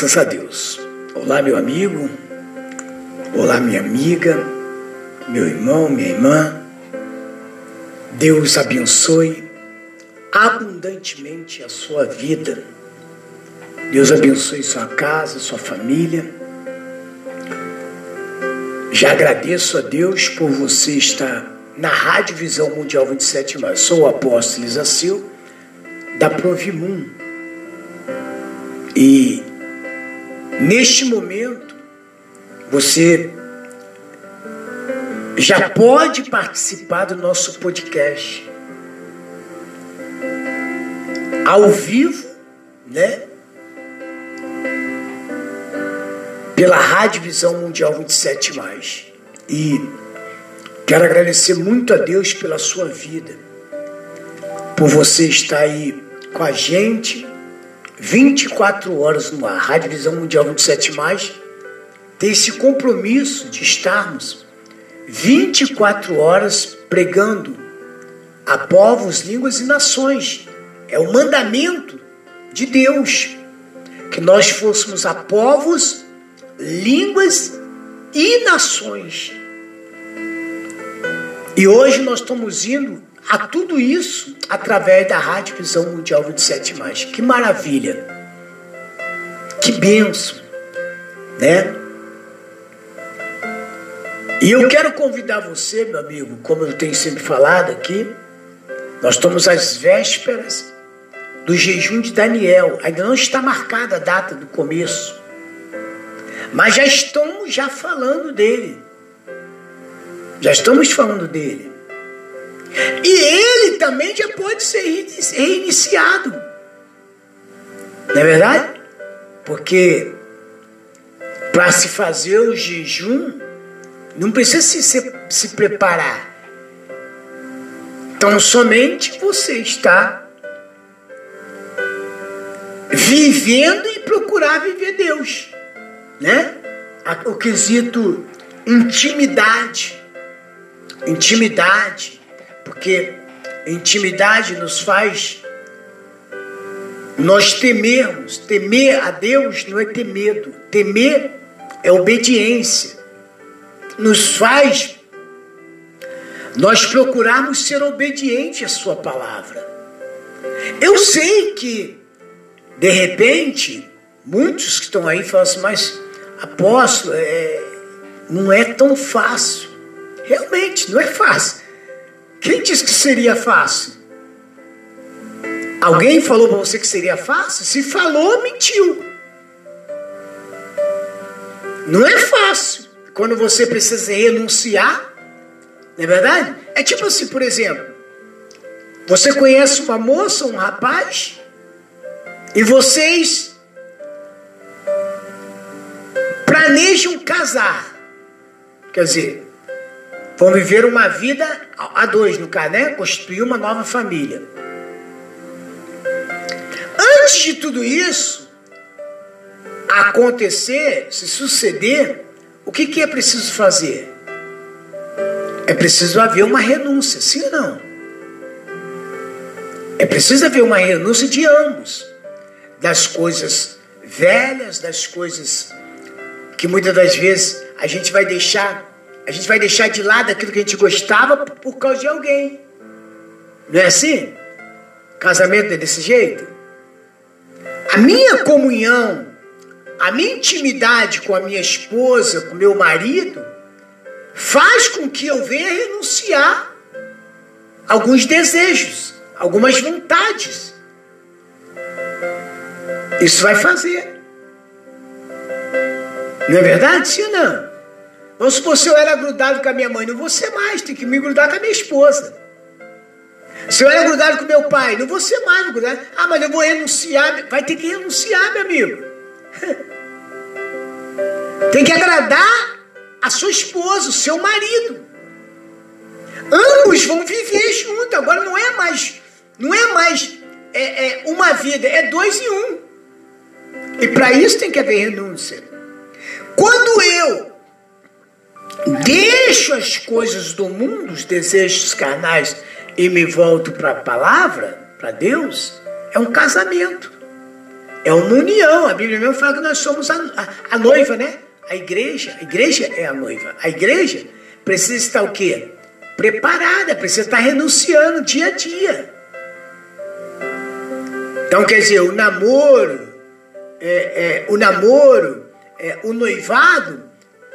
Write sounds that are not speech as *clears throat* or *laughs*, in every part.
Graças a Deus. Olá, meu amigo. Olá, minha amiga. Meu irmão, minha irmã. Deus abençoe abundantemente a sua vida. Deus abençoe sua casa, sua família. Já agradeço a Deus por você estar na Rádio Visão Mundial 27 Mais. Sou o apóstolo Isacil, da Provimum. E Neste momento, você já pode participar do nosso podcast ao vivo, né? Pela Rádio Visão Mundial 27 mais. E quero agradecer muito a Deus pela sua vida, por você estar aí com a gente 24 horas no ar. Rádio Visão Mundial 27 Mais tem esse compromisso de estarmos 24 horas pregando a povos, línguas e nações. É o mandamento de Deus que nós fôssemos a povos, línguas e nações. E hoje nós estamos indo a tudo isso através da Rádio Visão Mundial 27 mais. Que maravilha! Que benção, né? E eu quero convidar você, meu amigo, como eu tenho sempre falado aqui, nós estamos às vésperas do jejum de Daniel. Ainda não está marcada a data do começo. Mas já estamos já falando dele. Já estamos falando dele. E ele também já pode ser reiniciado. Não é verdade? Porque para se fazer o jejum, não precisa se, se, se preparar. Então somente você está vivendo e procurar viver Deus, né? O quesito intimidade, intimidade, porque intimidade nos faz nós temermos. Temer a Deus não é ter medo, temer é obediência. Nos faz nós procurarmos ser obedientes à Sua palavra. Eu sei que, de repente, muitos que estão aí falam assim, mas apóstolo, é, não é tão fácil. Realmente, não é fácil. Quem disse que seria fácil? Alguém falou para você que seria fácil? Se falou, mentiu. Não é fácil. Quando você precisa renunciar, não é verdade? É tipo assim, por exemplo, você conhece uma moça, um rapaz, e vocês planejam casar. Quer dizer, Vão viver uma vida a dois, no caso, né? Constituir uma nova família. Antes de tudo isso acontecer, se suceder, o que, que é preciso fazer? É preciso haver uma renúncia, sim ou não? É preciso haver uma renúncia de ambos, das coisas velhas, das coisas que muitas das vezes a gente vai deixar a gente vai deixar de lado aquilo que a gente gostava por causa de alguém. Não é assim? Casamento é desse jeito? A minha comunhão, a minha intimidade com a minha esposa, com meu marido, faz com que eu venha renunciar alguns desejos, algumas vontades. Isso vai fazer. Não é verdade? Sim ou não? Vamos supor se eu era grudado com a minha mãe, não vou ser mais, tem que me grudar com a minha esposa. Se eu era grudado com meu pai, não vou ser mais grudado. Ah, mas eu vou renunciar. Vai ter que renunciar, meu amigo. *laughs* Tem que agradar a sua esposa, o seu marido. Ambos vão viver junto. Agora não é mais, não é mais é, é uma vida, é dois em um. E para isso tem que haver renúncia. Quando eu deixo as coisas do mundo, os desejos carnais, e me volto para a palavra, para Deus, é um casamento. É uma união. A Bíblia mesmo fala que nós somos a, a, a noiva, né? A igreja. A igreja é a noiva. A igreja precisa estar o quê? Preparada, precisa estar renunciando dia a dia. Então, quer dizer, o namoro, é, é, o namoro, é, o noivado,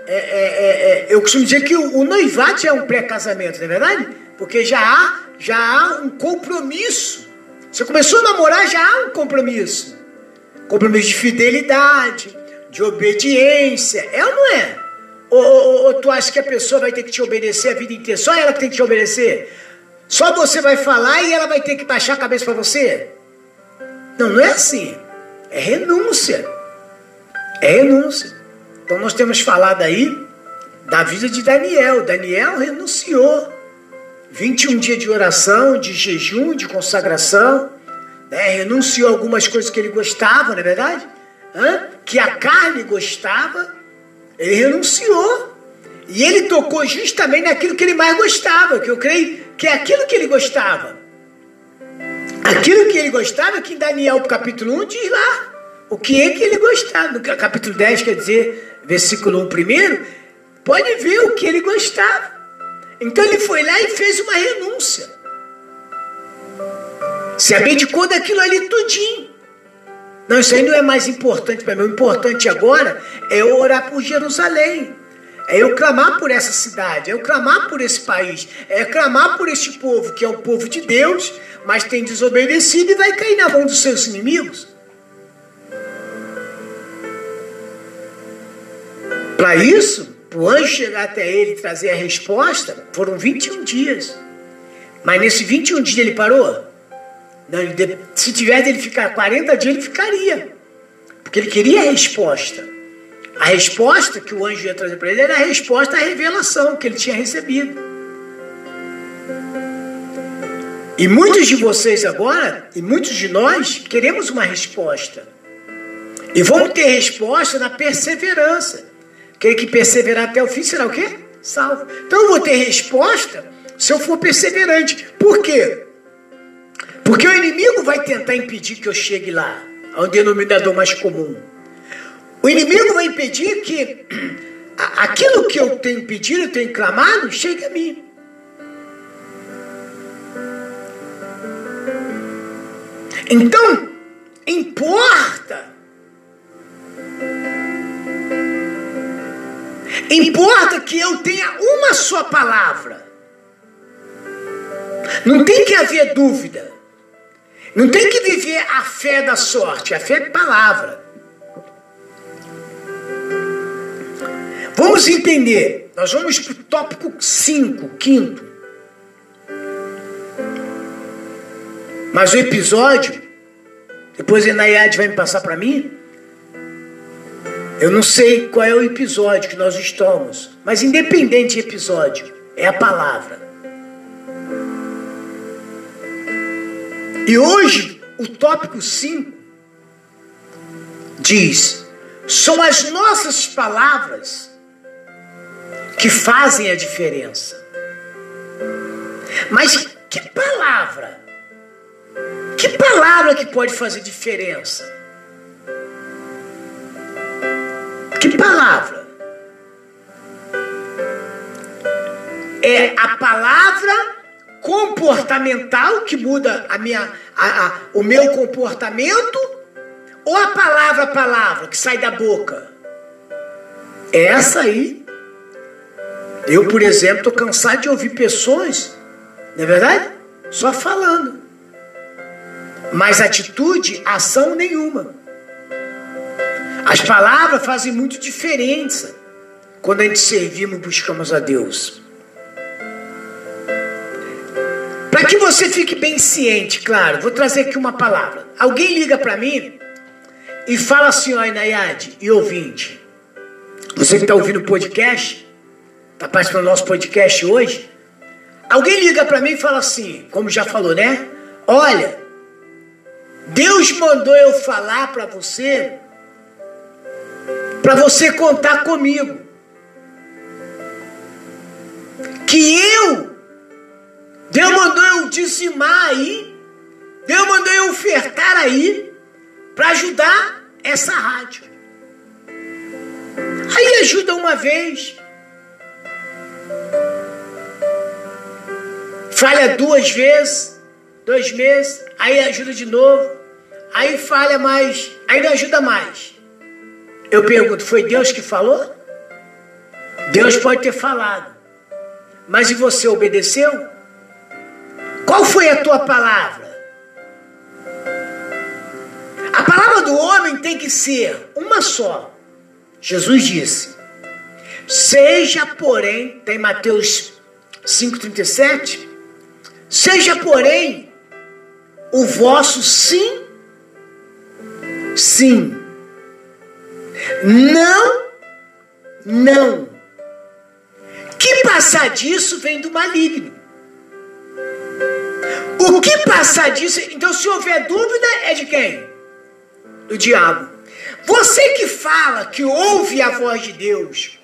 é, é, é, eu costumo dizer que o, o noivado é um pré-casamento, não é verdade? Porque já há, já há um compromisso. Você começou a namorar, já há um compromisso. Compromisso de fidelidade, de obediência. É ou não é? Ou, ou, ou, tu acha que a pessoa vai ter que te obedecer a vida inteira? Só ela que tem que te obedecer? Só você vai falar e ela vai ter que baixar a cabeça para você? Não, não é assim. É renúncia. É renúncia. Então nós temos falado aí da vida de Daniel. Daniel renunciou. 21 dias de oração, de jejum, de consagração. Né? Renunciou algumas coisas que ele gostava, não é verdade? Hã? Que a carne gostava. Ele renunciou. E ele tocou justamente naquilo que ele mais gostava, que eu creio que é aquilo que ele gostava. Aquilo que ele gostava, que em Daniel capítulo 1 diz lá. O que é que ele gostava. No capítulo 10, quer dizer, versículo 1 primeiro, pode ver o que ele gostava. Então ele foi lá e fez uma renúncia. Se abdicou daquilo ali tudinho. Não, isso aí não é mais importante para mim. O importante agora é eu orar por Jerusalém. É eu clamar por essa cidade, é eu clamar por esse país, é clamar por este povo, que é o povo de Deus, mas tem desobedecido e vai cair na mão dos seus inimigos. Para isso, o anjo chegar até ele e trazer a resposta, foram 21 dias. Mas nesse 21 dias ele parou? Não, ele, se tivesse ele ficar 40 dias, ele ficaria. Porque ele queria a resposta. A resposta que o anjo ia trazer para ele era a resposta à revelação que ele tinha recebido. E muitos de vocês agora, e muitos de nós, queremos uma resposta. E vamos ter resposta na perseverança. Aquele que perseverar até o fim será o quê? Salvo. Então eu vou ter resposta se eu for perseverante. Por quê? Porque o inimigo vai tentar impedir que eu chegue lá, ao denominador mais comum. O inimigo vai impedir que *clears throat* aquilo que eu tenho pedido, eu tenho clamado, chegue a mim. Então, importa. Importa que eu tenha uma só palavra. Não tem que haver dúvida. Não tem que viver a fé da sorte. A fé é palavra. Vamos entender. Nós vamos para o tópico 5, quinto. Mas o episódio, depois a Nayade vai me passar para mim. Eu não sei qual é o episódio que nós estamos, mas independente de episódio, é a palavra. E hoje, o tópico 5 diz: são as nossas palavras que fazem a diferença. Mas que palavra? Que palavra que pode fazer diferença? Que palavra? É a palavra comportamental que muda a minha, a, a, o meu comportamento ou a palavra palavra que sai da boca? Essa aí eu, por exemplo, estou cansado de ouvir pessoas, não é verdade? Só falando. Mas atitude, ação nenhuma. As palavras fazem muito diferença quando a gente servimos e buscamos a Deus. Para que você fique bem ciente, claro, vou trazer aqui uma palavra. Alguém liga para mim e fala assim, ó, Inayade e ouvinte. Você que está ouvindo o podcast, está participando do nosso podcast hoje. Alguém liga para mim e fala assim, como já falou, né? Olha, Deus mandou eu falar para você, para você contar comigo. Que eu, Deus mandou eu dizimar aí, Deus mandou eu ofertar aí, para ajudar essa rádio. Aí ajuda uma vez, falha duas vezes, dois meses, aí ajuda de novo, aí falha mais, aí não ajuda mais. Eu pergunto, foi Deus que falou? Deus pode ter falado, mas e você obedeceu? Qual foi a tua palavra? A palavra do homem tem que ser uma só. Jesus disse: Seja, porém, tem Mateus 5,37, seja, porém, o vosso sim, sim. Não, não. Que passar disso vem do maligno. O que passar disso, então se houver dúvida, é de quem? Do diabo. Você que fala que ouve a voz de Deus,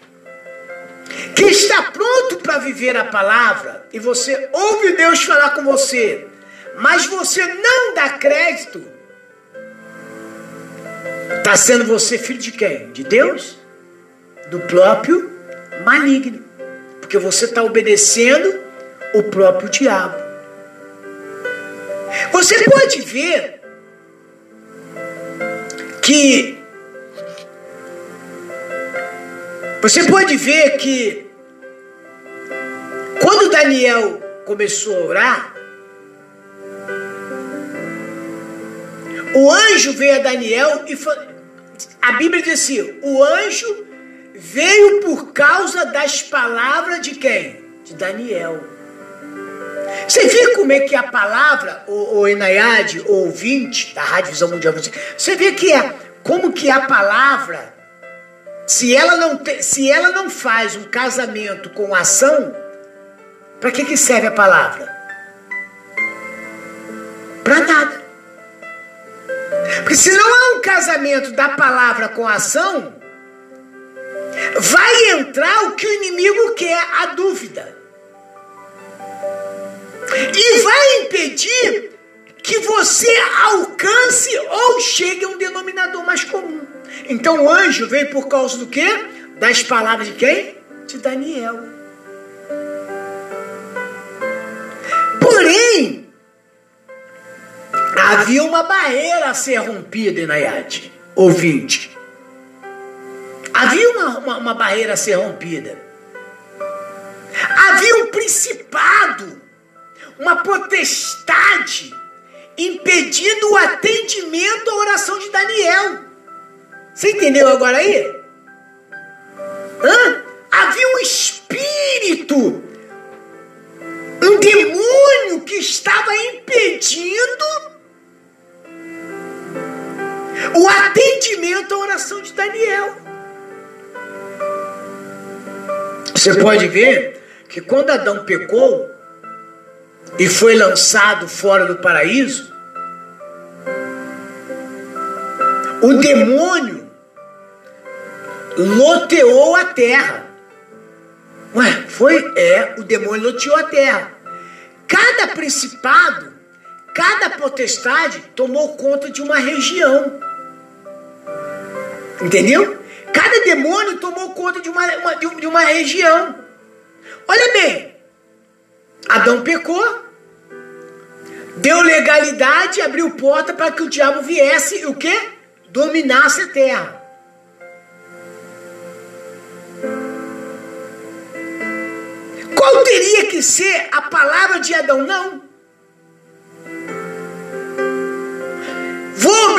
que está pronto para viver a palavra, e você ouve Deus falar com você, mas você não dá crédito, está sendo você filho de quem? De Deus? Do próprio maligno. Porque você está obedecendo o próprio diabo. Você pode ver que você pode ver que quando Daniel começou a orar, o anjo veio a Daniel e a Bíblia diz assim: o anjo veio por causa das palavras de quem? De Daniel. Você vê como é que a palavra, o, o Enaiade, o ouvinte da Rádio Visão Mundial, você vê que é como que a palavra, se ela não, te, se ela não faz um casamento com ação, para que, que serve a palavra? Para nada. Porque se não há um casamento da palavra com ação, vai entrar o que o inimigo quer, a dúvida. E vai impedir que você alcance ou chegue a um denominador mais comum. Então o anjo veio por causa do quê? Das palavras de quem? De Daniel. Porém, havia uma barreira a ser rompida, Inayade, ouvinte. Havia uma, uma, uma barreira a ser rompida. Havia um principado uma potestade impedindo o atendimento à oração de Daniel. Você entendeu agora aí? Hã? Havia um espírito, um demônio que estava impedindo o atendimento à oração de Daniel. Você pode ver que quando Adão pecou, e foi lançado fora do paraíso, o demônio loteou a terra. Ué, foi? É, o demônio loteou a terra. Cada principado, cada potestade tomou conta de uma região. Entendeu? Cada demônio tomou conta de uma, uma de uma região. Olha bem, Adão pecou, deu legalidade, abriu porta para que o diabo viesse e o quê? Dominasse a terra. Qual teria que ser a palavra de Adão? Não.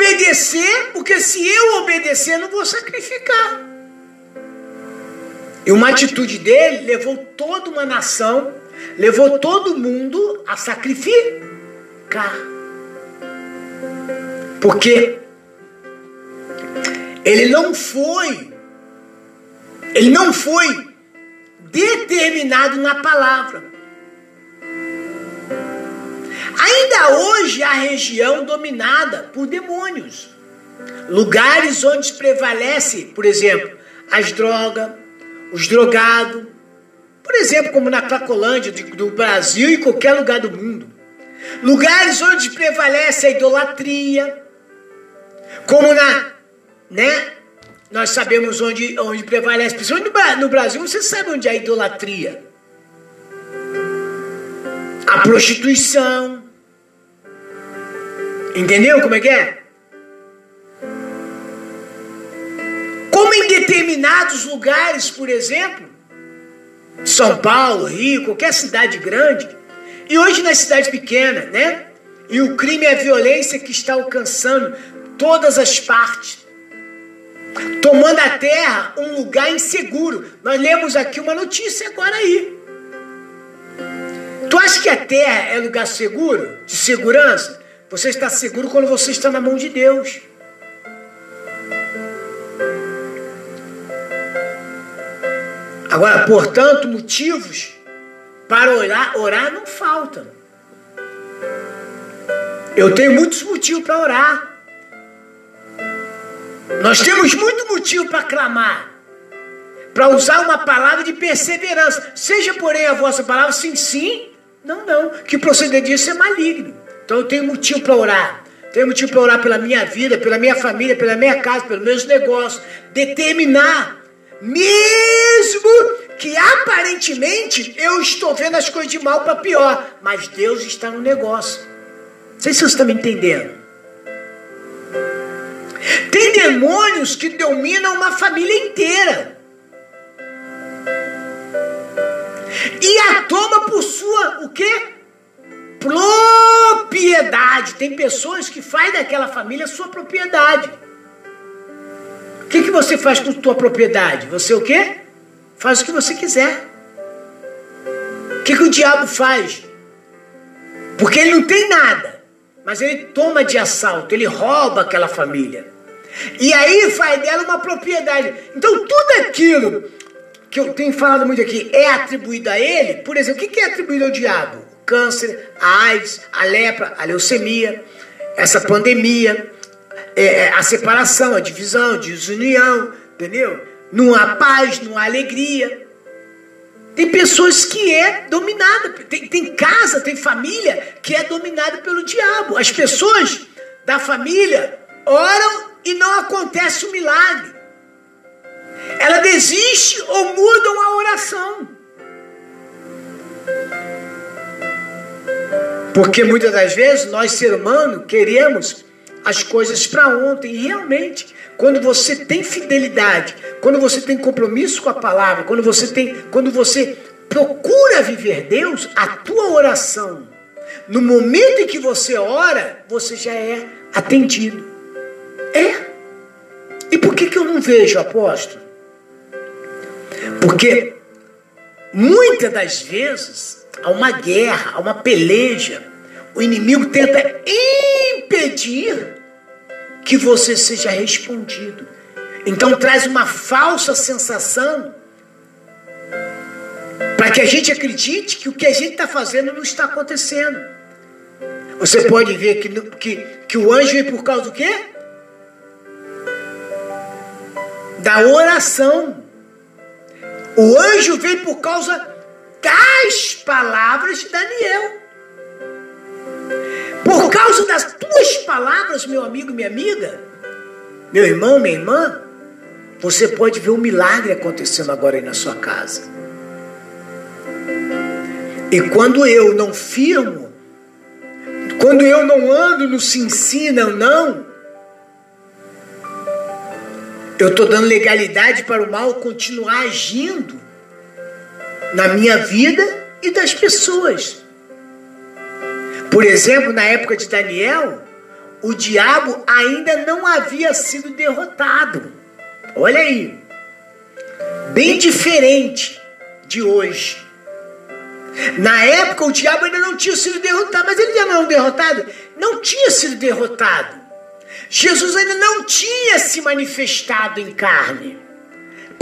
Obedecer porque se eu obedecer, não vou sacrificar. E uma atitude dele levou toda uma nação, levou todo mundo a sacrificar. Porque ele não foi, ele não foi determinado na palavra. Ainda hoje há região dominada por demônios. Lugares onde prevalece, por exemplo, as drogas, os drogados. Por exemplo, como na Cracolândia do Brasil e qualquer lugar do mundo. Lugares onde prevalece a idolatria. Como na, né? Nós sabemos onde, onde prevalece, principalmente no Brasil, você sabe onde é a idolatria. A prostituição. Entendeu como é que é? Como em determinados lugares, por exemplo, São Paulo, Rio, qualquer cidade grande, e hoje nas cidades pequenas, né? E o crime e a violência que está alcançando todas as partes, tomando a terra um lugar inseguro. Nós lemos aqui uma notícia agora aí. Tu acha que a terra é lugar seguro, de segurança? Você está seguro quando você está na mão de Deus. Agora, portanto, motivos para orar, orar não faltam. Eu tenho muitos motivos para orar. Nós temos muito motivo para clamar, para usar uma palavra de perseverança. Seja, porém, a vossa palavra sim, sim, não, não. Que proceder disso é maligno. Então eu tenho motivo para orar. Tenho motivo para orar pela minha vida, pela minha família, pela minha casa, pelos meus negócios. Determinar, mesmo que aparentemente eu estou vendo as coisas de mal para pior, mas Deus está no negócio. Não sei se você está me entendendo. Tem demônios que dominam uma família inteira. E a toma por sua o quê? Propriedade. Tem pessoas que fazem daquela família sua propriedade. O que, que você faz com sua propriedade? Você o quê? Faz o que você quiser. O que, que o diabo faz? Porque ele não tem nada, mas ele toma de assalto, ele rouba aquela família. E aí faz dela uma propriedade. Então tudo aquilo que eu tenho falado muito aqui é atribuído a ele. Por exemplo, o que é atribuído ao diabo? Câncer, a AIDS, a lepra, a leucemia, essa pandemia, é, é, a separação, a divisão, a desunião, entendeu? Não há paz, não há alegria. Tem pessoas que é dominada, tem, tem casa, tem família que é dominada pelo diabo. As pessoas da família oram e não acontece o milagre. Ela desiste ou mudam a oração. Porque muitas das vezes nós, ser humano, queremos as coisas para ontem. E realmente, quando você tem fidelidade, quando você tem compromisso com a palavra, quando você tem, quando você procura viver Deus, a tua oração, no momento em que você ora, você já é atendido. É. E por que, que eu não vejo, apóstolo? Porque muitas das vezes há uma guerra, há uma peleja. O inimigo tenta impedir que você seja respondido. Então traz uma falsa sensação para que a gente acredite que o que a gente está fazendo não está acontecendo. Você pode ver que, que, que o anjo vem por causa do quê? Da oração. O anjo vem por causa das palavras de Daniel. Por causa das tuas palavras, meu amigo e minha amiga, meu irmão, minha irmã, você pode ver um milagre acontecendo agora aí na sua casa. E quando eu não firmo, quando eu não ando no se ensina ou não, eu estou dando legalidade para o mal continuar agindo na minha vida e das pessoas. Por exemplo, na época de Daniel, o diabo ainda não havia sido derrotado. Olha aí. Bem diferente de hoje. Na época o diabo ainda não tinha sido derrotado, mas ele já não derrotado, não tinha sido derrotado. Jesus ainda não tinha se manifestado em carne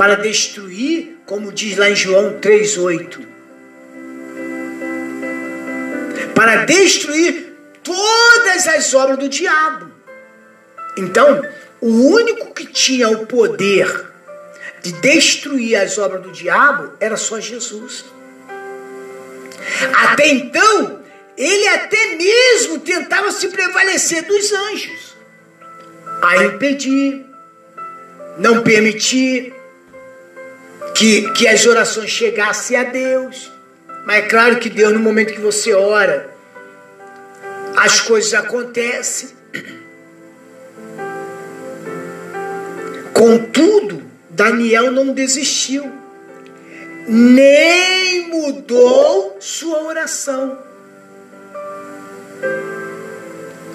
para destruir, como diz lá em João 3:8. Para destruir todas as obras do diabo. Então, o único que tinha o poder de destruir as obras do diabo era só Jesus. Até então, ele até mesmo tentava se prevalecer dos anjos, a impedir, não permitir que, que as orações chegassem a Deus. Mas é claro que Deus, no momento que você ora, as coisas acontecem. Contudo, Daniel não desistiu, nem mudou sua oração.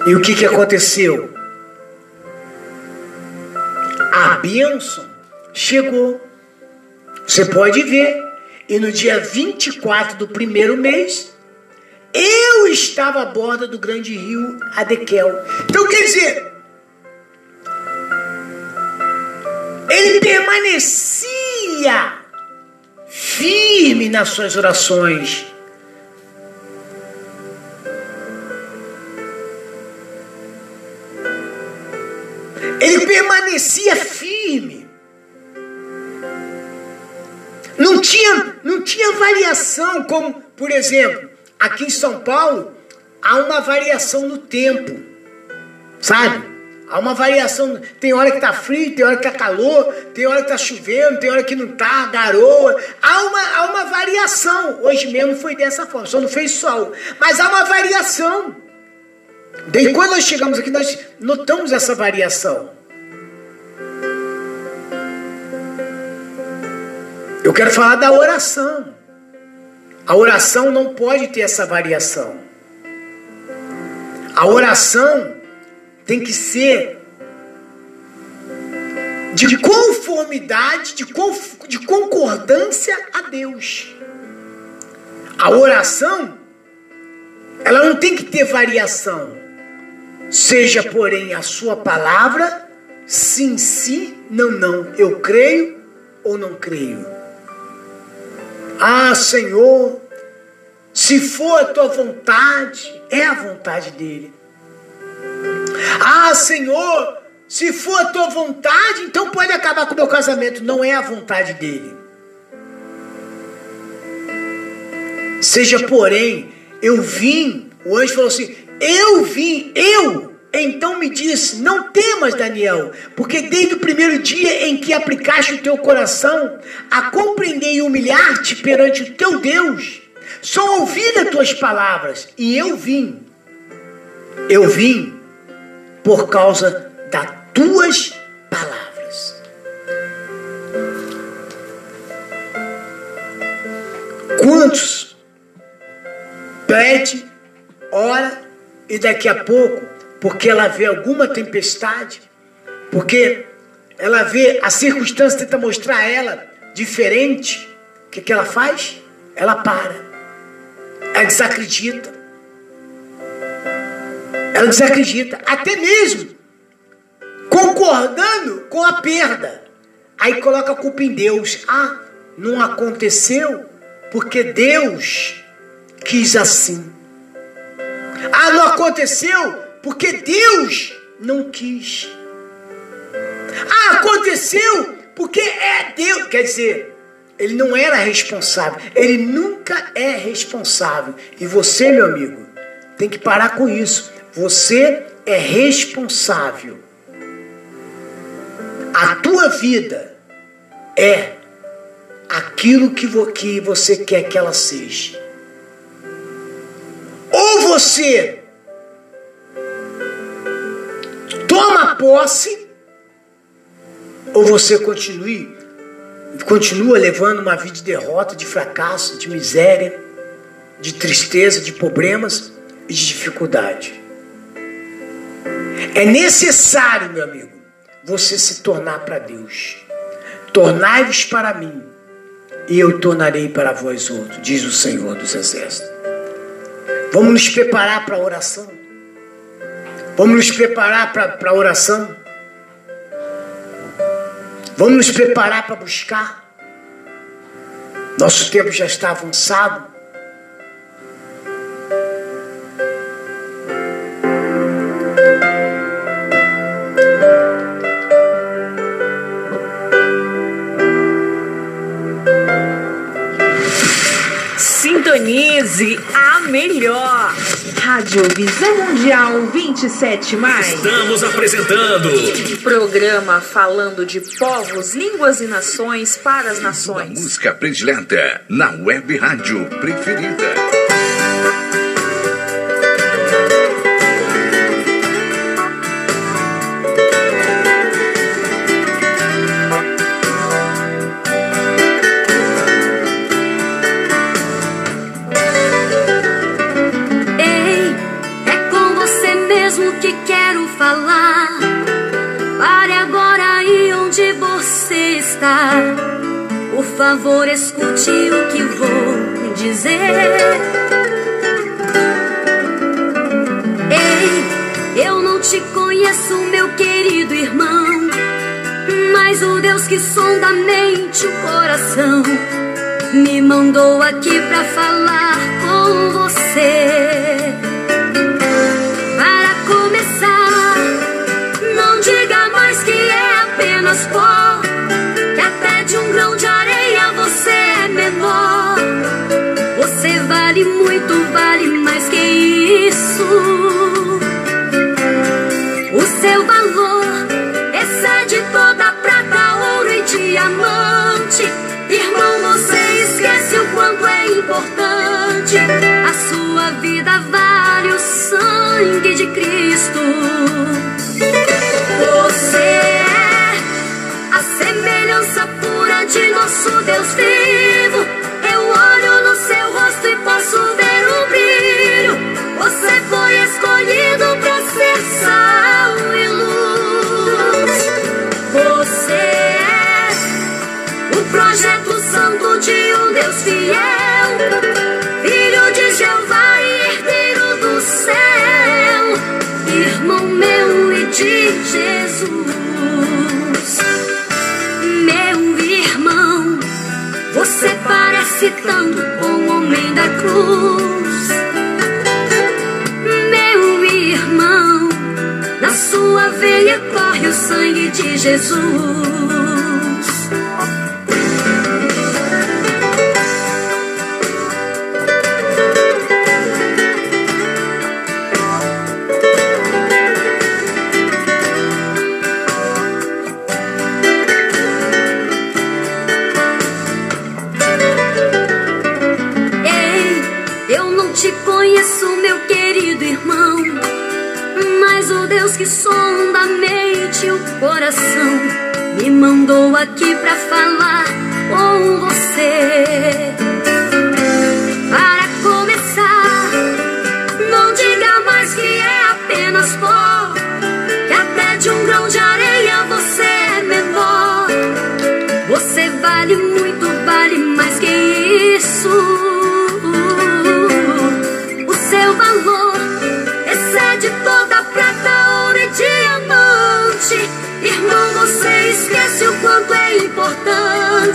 E o que, que aconteceu? A bênção chegou. Você pode ver. E no dia 24 do primeiro mês, eu estava à borda do grande rio Adequel. Então quer dizer, ele permanecia firme nas suas orações. Ele permanecia firme. Não tinha, não tinha variação, como, por exemplo, aqui em São Paulo, há uma variação no tempo. Sabe? Há uma variação. Tem hora que tá frio, tem hora que tá calor, tem hora que tá chovendo, tem hora que não tá, garoa. Há uma, há uma variação. Hoje mesmo foi dessa forma, só não fez sol. Mas há uma variação. Desde quando nós chegamos aqui, nós notamos essa variação. Eu quero falar da oração. A oração não pode ter essa variação. A oração tem que ser de conformidade, de, de concordância a Deus. A oração, ela não tem que ter variação. Seja, porém, a sua palavra, sim, sim, não, não. Eu creio ou não creio. Ah, Senhor, se for a tua vontade, é a vontade dele. Ah, Senhor, se for a tua vontade, então pode acabar com o meu casamento. Não é a vontade dele. Seja, porém, eu vim, o anjo falou assim: Eu vim, eu. Então me disse: Não temas, Daniel, porque desde o primeiro dia em que aplicaste o teu coração a compreender e humilhar-te perante o teu Deus, só ouvi as tuas palavras e eu vim. Eu vim por causa das tuas palavras. Quantos pede, ora e daqui a pouco, porque ela vê alguma tempestade, porque ela vê a circunstância tenta mostrar a ela diferente, o que, que ela faz? Ela para, ela desacredita. Ela desacredita, até mesmo concordando com a perda. Aí coloca a culpa em Deus. Ah, não aconteceu porque Deus quis assim. Ah, não aconteceu porque Deus não quis. Ah, aconteceu porque é Deus. Quer dizer, ele não era responsável. Ele nunca é responsável. E você, meu amigo, tem que parar com isso. Você é responsável. A tua vida é aquilo que, vo que você quer que ela seja. Ou você toma posse, ou você continue, continua levando uma vida de derrota, de fracasso, de miséria, de tristeza, de problemas e de dificuldade. É necessário, meu amigo, você se tornar para Deus. Tornai-vos para mim, e eu tornarei para vós outro, diz o Senhor dos Exércitos. Vamos nos preparar para a oração. Vamos nos preparar para a oração. Vamos nos preparar para buscar. Nosso tempo já está avançado. A melhor. Rádio Visão Mundial 27 mais. Estamos apresentando Programa falando de povos, línguas e nações para as nações. Música predileta na web rádio preferida. Favor, escute o que vou dizer. Ei, eu não te conheço, meu querido irmão. Mas o Deus que sonda a mente o coração me mandou aqui pra falar com você. Vale muito, vale mais que isso. O seu valor excede toda prata, ouro e diamante. Irmão, você esquece o quanto é importante. A sua vida vale o sangue de Cristo. Você é a semelhança pura de nosso Deus vivo. Com o homem da cruz. Meu irmão, na sua veia corre o sangue de Jesus. Coração me mandou aqui pra falar com você. Para começar, não diga mais que é apenas pó,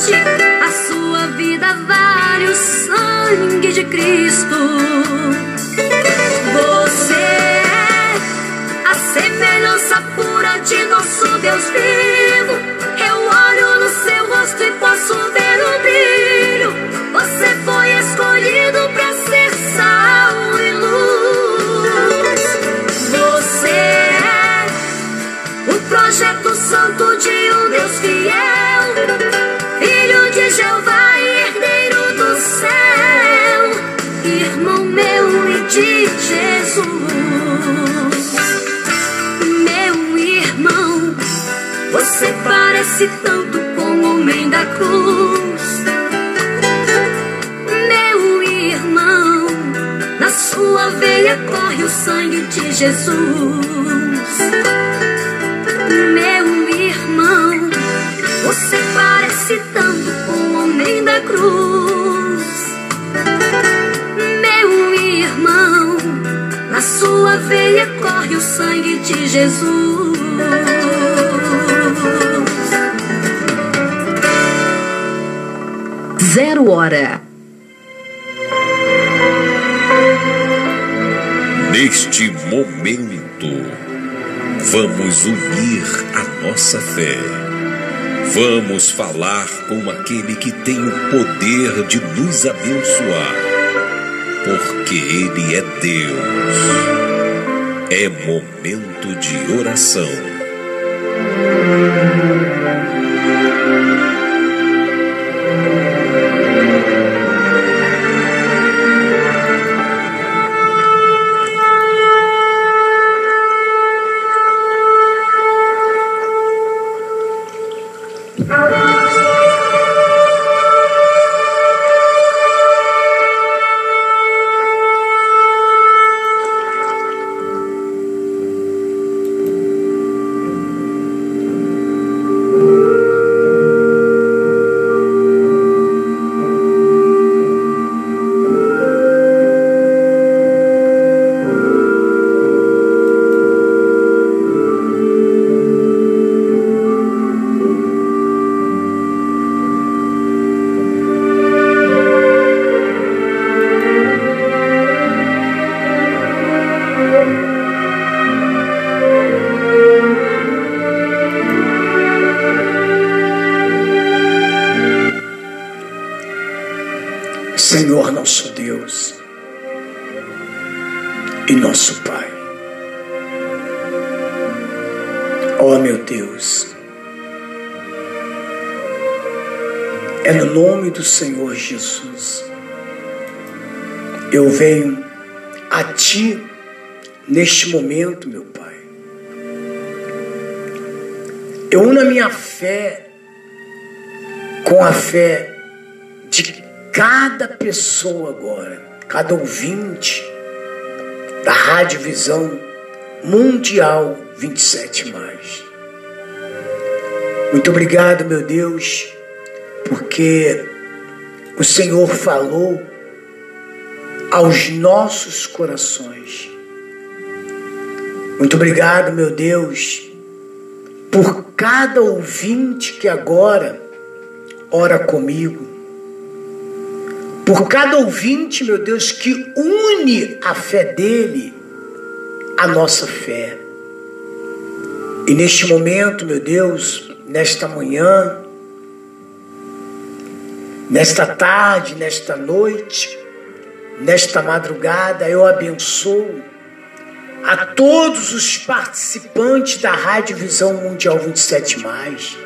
A sua vida vale o sangue de Cristo. Você é a semelhança pura de nosso Deus vivo. Eu olho no seu rosto e posso ver tanto como o homem da cruz. Meu irmão, na sua veia corre o sangue de Jesus. Meu irmão, você parece tanto com o homem da cruz. Meu irmão, na sua veia corre o sangue de Jesus. Zero hora. Neste momento, vamos unir a nossa fé. Vamos falar com aquele que tem o poder de nos abençoar, porque Ele é Deus. É momento de oração. Eu venho a Ti neste momento, meu Pai. Eu uno a minha fé com a fé de cada pessoa agora, cada ouvinte da Rádio Visão Mundial 27 mais. Muito obrigado, meu Deus, porque o Senhor falou aos nossos corações. Muito obrigado, meu Deus, por cada ouvinte que agora ora comigo. Por cada ouvinte, meu Deus, que une a fé dele à nossa fé. E neste momento, meu Deus, nesta manhã, nesta tarde, nesta noite, nesta madrugada, eu abençoo a todos os participantes da Rádio Visão Mundial 27 mais.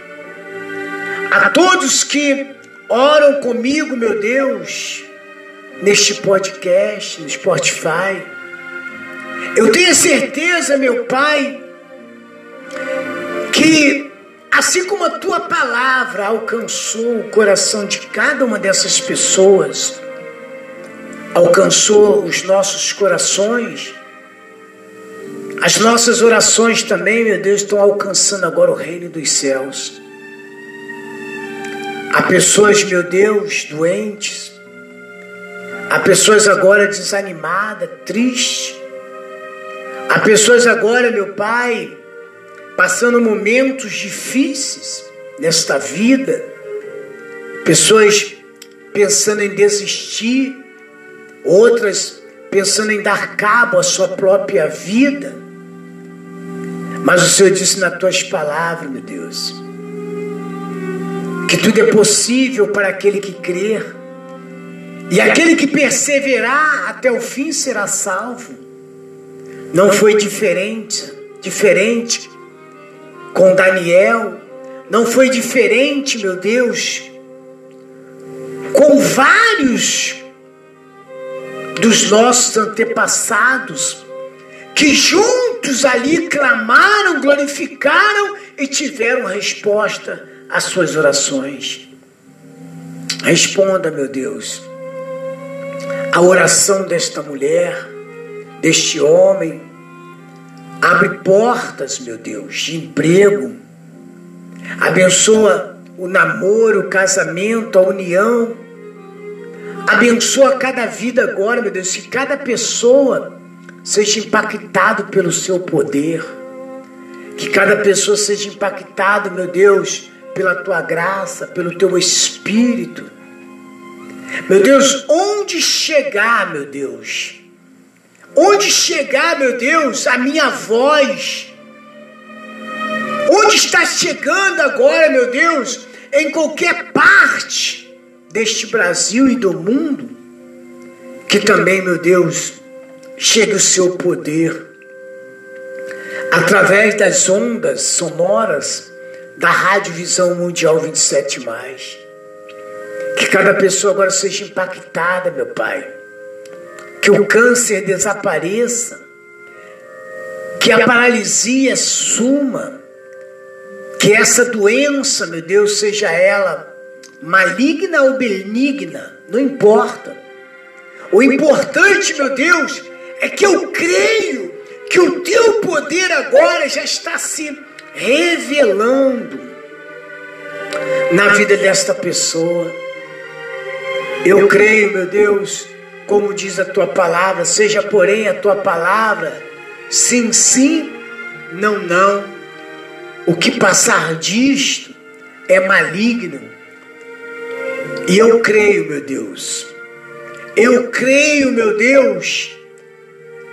A todos que oram comigo, meu Deus, neste podcast, no Spotify. Eu tenho certeza, meu Pai, que assim como a tua palavra alcançou o coração de cada uma dessas pessoas, alcançou os nossos corações, as nossas orações também, meu Deus, estão alcançando agora o reino dos céus. Há pessoas, meu Deus, doentes. Há pessoas agora desanimadas, tristes. Há pessoas agora, meu Pai, passando momentos difíceis nesta vida. Pessoas pensando em desistir, outras pensando em dar cabo à sua própria vida. Mas o Senhor disse nas tuas palavras, meu Deus, que tudo é possível para aquele que crer. E aquele que perseverar até o fim será salvo. Não foi diferente, diferente com Daniel, não foi diferente, meu Deus, com vários dos nossos antepassados que juntos ali clamaram, glorificaram e tiveram resposta às suas orações. Responda, meu Deus, a oração desta mulher, deste homem, abre portas, meu Deus, de emprego, abençoa o namoro, o casamento, a união, abençoa cada vida agora, meu Deus, que cada pessoa seja impactado pelo seu poder. Que cada pessoa seja impactado, meu Deus, pela tua graça, pelo teu espírito. Meu Deus, onde chegar, meu Deus? Onde chegar, meu Deus, a minha voz? Onde está chegando agora, meu Deus, em qualquer parte deste Brasil e do mundo? Que também, meu Deus, chegue o seu poder através das ondas sonoras da Rádio Visão Mundial 27. Que cada pessoa agora seja impactada, meu Pai. Que o câncer desapareça. Que a paralisia suma. Que essa doença, meu Deus, seja ela maligna ou benigna, não importa. O importante, meu Deus, é que eu creio que o teu poder agora já está se revelando na vida desta pessoa. Eu creio, meu Deus, como diz a tua palavra, seja porém a tua palavra sim, sim, não, não. O que passar disto é maligno. E eu creio, meu Deus. Eu creio, meu Deus,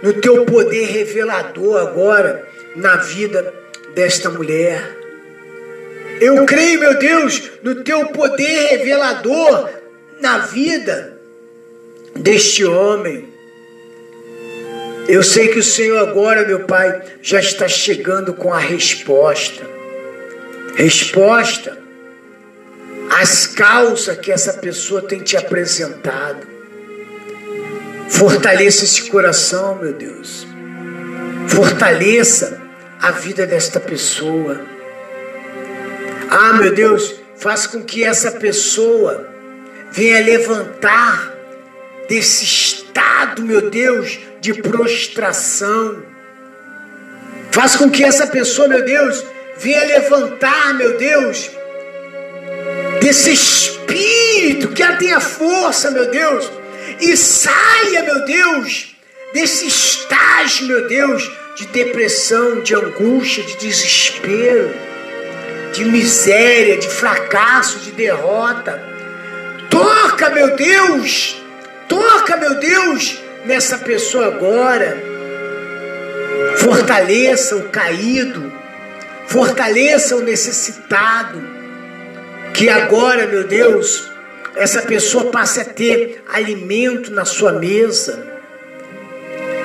no teu poder revelador agora na vida desta mulher. Eu creio, meu Deus, no teu poder revelador na vida deste homem. Eu sei que o Senhor agora, meu Pai, já está chegando com a resposta. Resposta às causas que essa pessoa tem te apresentado. Fortaleça esse coração, meu Deus. Fortaleça a vida desta pessoa. Ah, meu Deus, faça com que essa pessoa venha levantar desse estado, meu Deus, de prostração. Faça com que essa pessoa, meu Deus, venha levantar, meu Deus, desse espírito, que ela tenha força, meu Deus e saia, meu Deus, desse estágio, meu Deus, de depressão, de angústia, de desespero, de miséria, de fracasso, de derrota. Toca, meu Deus, toca, meu Deus, nessa pessoa agora. Fortaleça o caído, fortaleça o necessitado. Que agora, meu Deus, essa pessoa passe a ter alimento na sua mesa.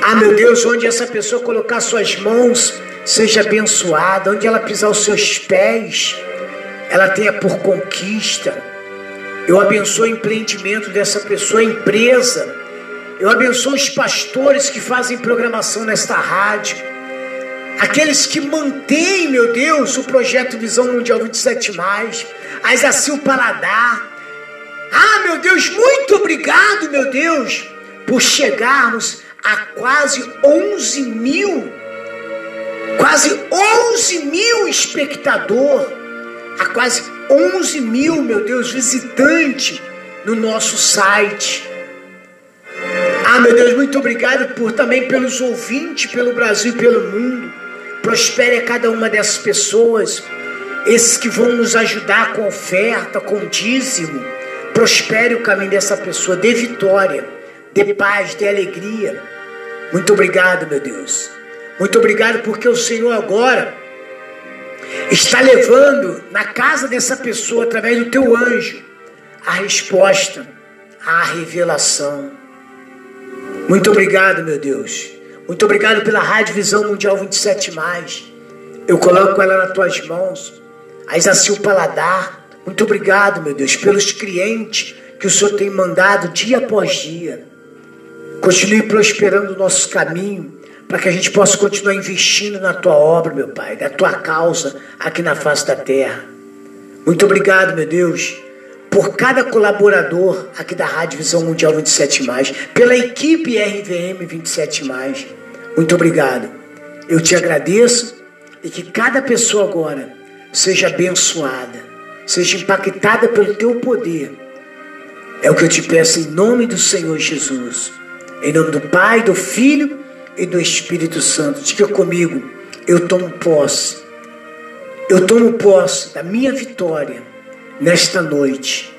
Ah, meu Deus, onde essa pessoa colocar suas mãos, seja abençoada. Onde ela pisar os seus pés, ela tenha por conquista. Eu abençoo o empreendimento dessa pessoa, a empresa. Eu abençoo os pastores que fazem programação nesta rádio. Aqueles que mantêm, meu Deus, o projeto Visão Mundial 27, as Acil Paladar, ah, meu Deus, muito obrigado, meu Deus, por chegarmos a quase 11 mil, quase 11 mil espectador, a quase 11 mil, meu Deus, visitante no nosso site. Ah, meu Deus, muito obrigado por também pelos ouvintes pelo Brasil e pelo mundo. Prospere a cada uma dessas pessoas, esses que vão nos ajudar com oferta, com dízimo prospere o caminho dessa pessoa, dê vitória, dê paz, dê alegria. Muito obrigado, meu Deus. Muito obrigado porque o Senhor agora está levando na casa dessa pessoa, através do teu anjo, a resposta, a revelação. Muito obrigado, meu Deus. Muito obrigado pela Rádio Visão Mundial 27. Eu coloco ela nas tuas mãos. As assim o paladar muito obrigado, meu Deus, pelos clientes que o Senhor tem mandado dia após dia. Continue prosperando o nosso caminho, para que a gente possa continuar investindo na tua obra, meu Pai, na tua causa aqui na face da terra. Muito obrigado, meu Deus, por cada colaborador aqui da Rádio Visão Mundial 27, pela equipe RVM 27. Muito obrigado. Eu te agradeço e que cada pessoa agora seja abençoada seja impactada pelo teu poder. É o que eu te peço em nome do Senhor Jesus. Em nome do Pai, do Filho e do Espírito Santo. Diga comigo, eu tomo posse. Eu tomo posse da minha vitória nesta noite,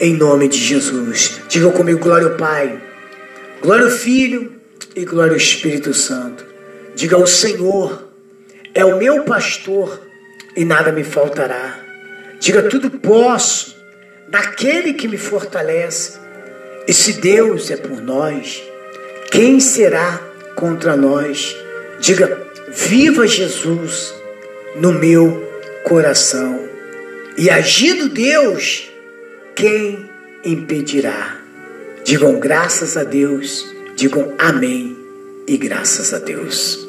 em nome de Jesus. Diga comigo, glória ao Pai, glória ao Filho e glória ao Espírito Santo. Diga ao Senhor, é o meu pastor e nada me faltará. Diga tudo posso naquele que me fortalece. E se Deus é por nós, quem será contra nós? Diga, viva Jesus no meu coração. E agindo Deus, quem impedirá? Digam graças a Deus, digam amém e graças a Deus.